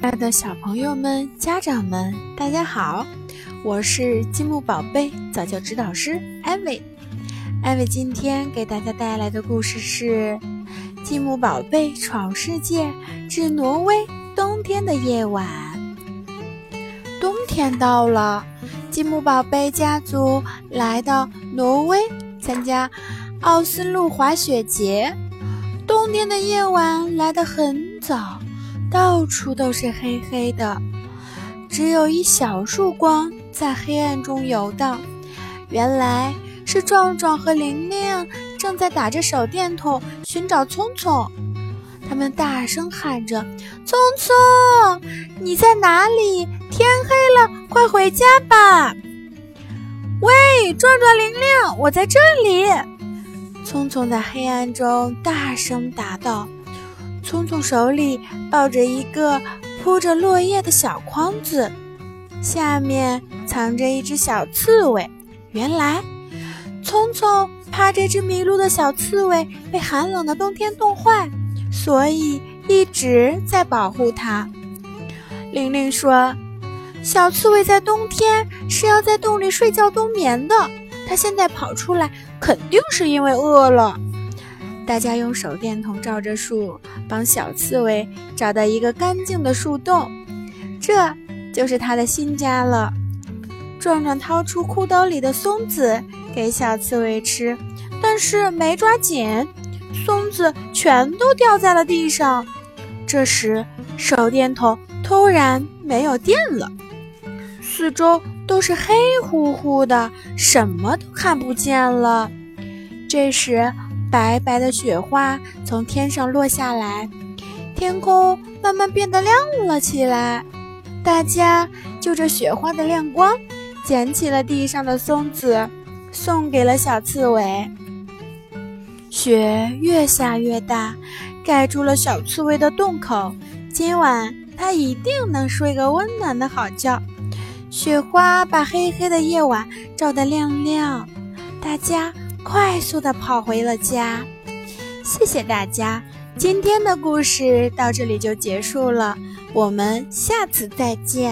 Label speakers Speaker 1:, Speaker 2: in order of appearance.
Speaker 1: 亲爱的小朋友们、家长们，大家好！我是积木宝贝早教指导师艾薇。艾薇今天给大家带来的故事是《积木宝贝闯世界之挪威冬天的夜晚》。冬天到了，积木宝贝家族来到挪威参加奥斯陆滑雪节。冬天的夜晚来得很早。到处都是黑黑的，只有一小束光在黑暗中游荡。原来是壮壮和玲玲正在打着手电筒寻找聪聪。他们大声喊着：“聪聪，你在哪里？天黑了，快回家吧！”喂，壮壮、玲玲，我在这里！聪聪在黑暗中大声答道。聪聪手里抱着一个铺着落叶的小筐子，下面藏着一只小刺猬。原来，聪聪怕这只迷路的小刺猬被寒冷的冬天冻坏，所以一直在保护它。玲玲说：“小刺猬在冬天是要在洞里睡觉冬眠的，它现在跑出来，肯定是因为饿了。”大家用手电筒照着树，帮小刺猬找到一个干净的树洞，这就是它的新家了。壮壮掏出裤兜里的松子给小刺猬吃，但是没抓紧，松子全都掉在了地上。这时，手电筒突然没有电了，四周都是黑乎乎的，什么都看不见了。这时。白白的雪花从天上落下来，天空慢慢变得亮了起来。大家就着雪花的亮光，捡起了地上的松子，送给了小刺猬。雪越下越大，盖住了小刺猬的洞口。今晚它一定能睡个温暖的好觉。雪花把黑黑的夜晚照得亮亮，大家。快速的跑回了家，谢谢大家，今天的故事到这里就结束了，我们下次再见。